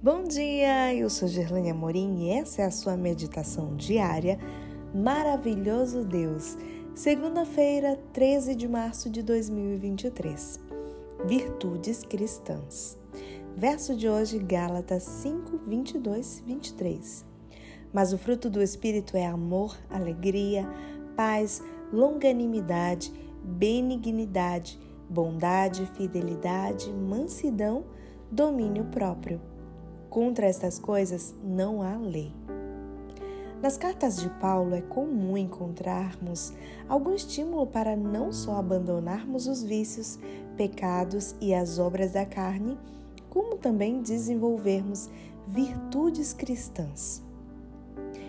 Bom dia, eu sou Gerlane Amorim e essa é a sua meditação diária Maravilhoso Deus, segunda-feira, 13 de março de 2023. Virtudes cristãs. Verso de hoje, Gálatas 5, 22, 23. Mas o fruto do Espírito é amor, alegria, paz, longanimidade, benignidade, bondade, fidelidade, mansidão, domínio próprio. Contra estas coisas não há lei. Nas cartas de Paulo é comum encontrarmos algum estímulo para não só abandonarmos os vícios, pecados e as obras da carne, como também desenvolvermos virtudes cristãs.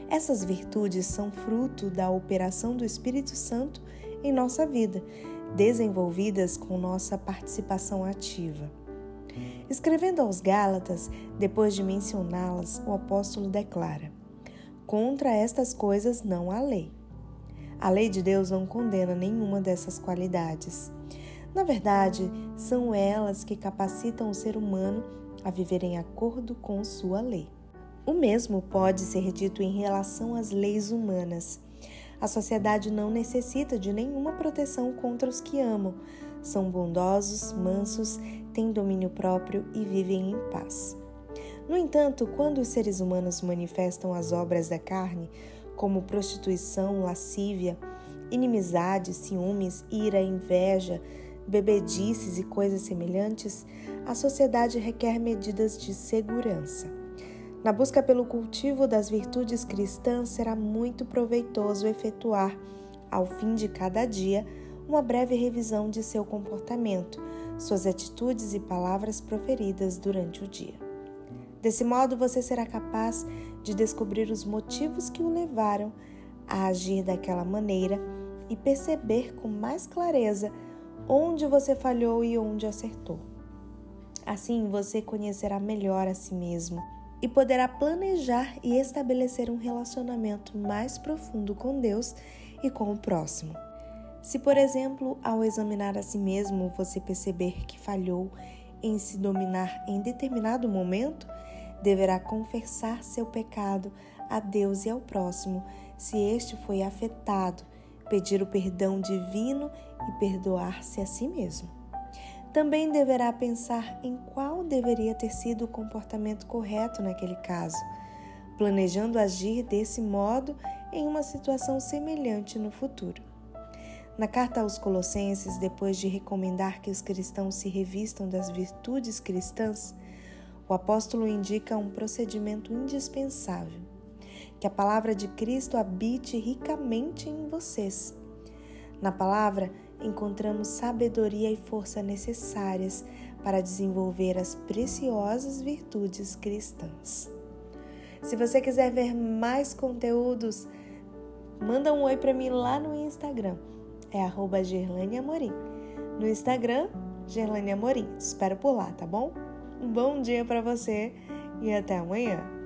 Essas virtudes são fruto da operação do Espírito Santo em nossa vida, desenvolvidas com nossa participação ativa. Escrevendo aos Gálatas, depois de mencioná-las, o apóstolo declara: Contra estas coisas não há lei. A lei de Deus não condena nenhuma dessas qualidades. Na verdade, são elas que capacitam o ser humano a viver em acordo com sua lei. O mesmo pode ser dito em relação às leis humanas. A sociedade não necessita de nenhuma proteção contra os que amam. São bondosos, mansos, têm domínio próprio e vivem em paz. No entanto, quando os seres humanos manifestam as obras da carne, como prostituição, lascívia, inimizade, ciúmes, ira, inveja, bebedices e coisas semelhantes, a sociedade requer medidas de segurança. Na busca pelo cultivo das virtudes cristãs, será muito proveitoso efetuar, ao fim de cada dia, uma breve revisão de seu comportamento, suas atitudes e palavras proferidas durante o dia. Desse modo, você será capaz de descobrir os motivos que o levaram a agir daquela maneira e perceber com mais clareza onde você falhou e onde acertou. Assim, você conhecerá melhor a si mesmo e poderá planejar e estabelecer um relacionamento mais profundo com Deus e com o próximo. Se, por exemplo, ao examinar a si mesmo você perceber que falhou em se dominar em determinado momento, deverá confessar seu pecado a Deus e ao próximo, se este foi afetado, pedir o perdão divino e perdoar-se a si mesmo. Também deverá pensar em qual deveria ter sido o comportamento correto naquele caso, planejando agir desse modo em uma situação semelhante no futuro. Na carta aos Colossenses, depois de recomendar que os cristãos se revistam das virtudes cristãs, o apóstolo indica um procedimento indispensável: que a palavra de Cristo habite ricamente em vocês. Na palavra, encontramos sabedoria e força necessárias para desenvolver as preciosas virtudes cristãs. Se você quiser ver mais conteúdos, manda um oi para mim lá no Instagram é arroba Amorim. No Instagram, Gerlane Amorim. Te espero por lá, tá bom? Um bom dia para você e até amanhã.